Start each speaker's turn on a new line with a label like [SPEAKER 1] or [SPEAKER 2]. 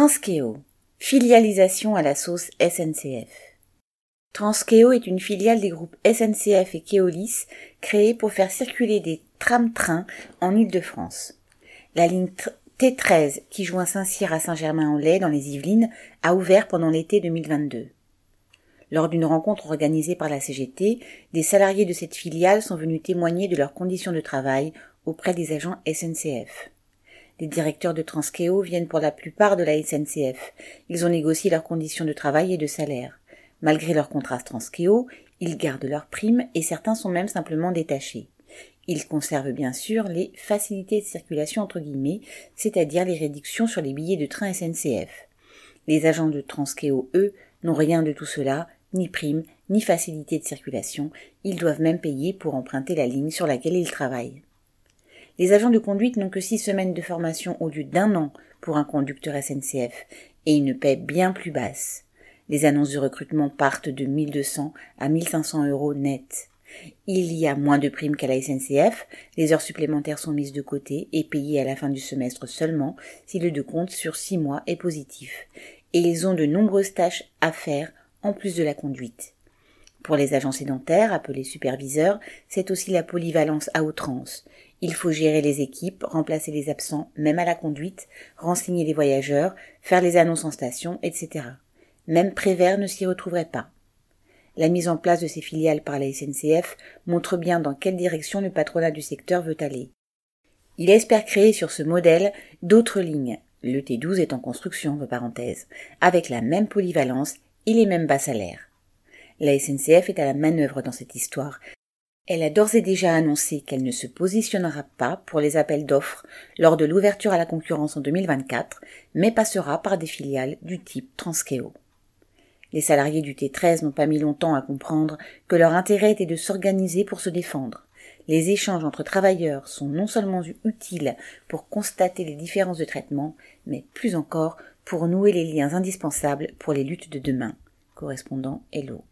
[SPEAKER 1] Transkeo, filialisation à la sauce SNCF. Transkeo est une filiale des groupes SNCF et Keolis créée pour faire circuler des tram-trains en Île-de-France. La ligne T13 qui joint Saint-Cyr à Saint-Germain-en-Laye dans les Yvelines a ouvert pendant l'été 2022. Lors d'une rencontre organisée par la CGT, des salariés de cette filiale sont venus témoigner de leurs conditions de travail auprès des agents SNCF. Les directeurs de Transkeo viennent pour la plupart de la SNCF. Ils ont négocié leurs conditions de travail et de salaire. Malgré leur contrat Transkeo, ils gardent leurs primes et certains sont même simplement détachés. Ils conservent bien sûr les facilités de circulation entre guillemets, c'est-à-dire les réductions sur les billets de train SNCF. Les agents de Transkeo, eux, n'ont rien de tout cela, ni primes, ni facilité de circulation, ils doivent même payer pour emprunter la ligne sur laquelle ils travaillent. Les agents de conduite n'ont que six semaines de formation au lieu d'un an pour un conducteur SNCF et une paie bien plus basse. Les annonces de recrutement partent de 1200 à 1500 euros net. Il y a moins de primes qu'à la SNCF, les heures supplémentaires sont mises de côté et payées à la fin du semestre seulement si le de compte sur six mois est positif. Et ils ont de nombreuses tâches à faire en plus de la conduite. Pour les agents sédentaires, appelés superviseurs, c'est aussi la polyvalence à outrance. Il faut gérer les équipes, remplacer les absents, même à la conduite, renseigner les voyageurs, faire les annonces en station, etc. Même Prévert ne s'y retrouverait pas. La mise en place de ces filiales par la SNCF montre bien dans quelle direction le patronat du secteur veut aller. Il espère créer sur ce modèle d'autres lignes. Le T12 est en construction, avec la même polyvalence et les mêmes bas salaires. La SNCF est à la manœuvre dans cette histoire, elle a d'ores et déjà annoncé qu'elle ne se positionnera pas pour les appels d'offres lors de l'ouverture à la concurrence en 2024, mais passera par des filiales du type Transkeo. Les salariés du T13 n'ont pas mis longtemps à comprendre que leur intérêt était de s'organiser pour se défendre. Les échanges entre travailleurs sont non seulement utiles pour constater les différences de traitement, mais plus encore pour nouer les liens indispensables pour les luttes de demain. Correspondant Hello.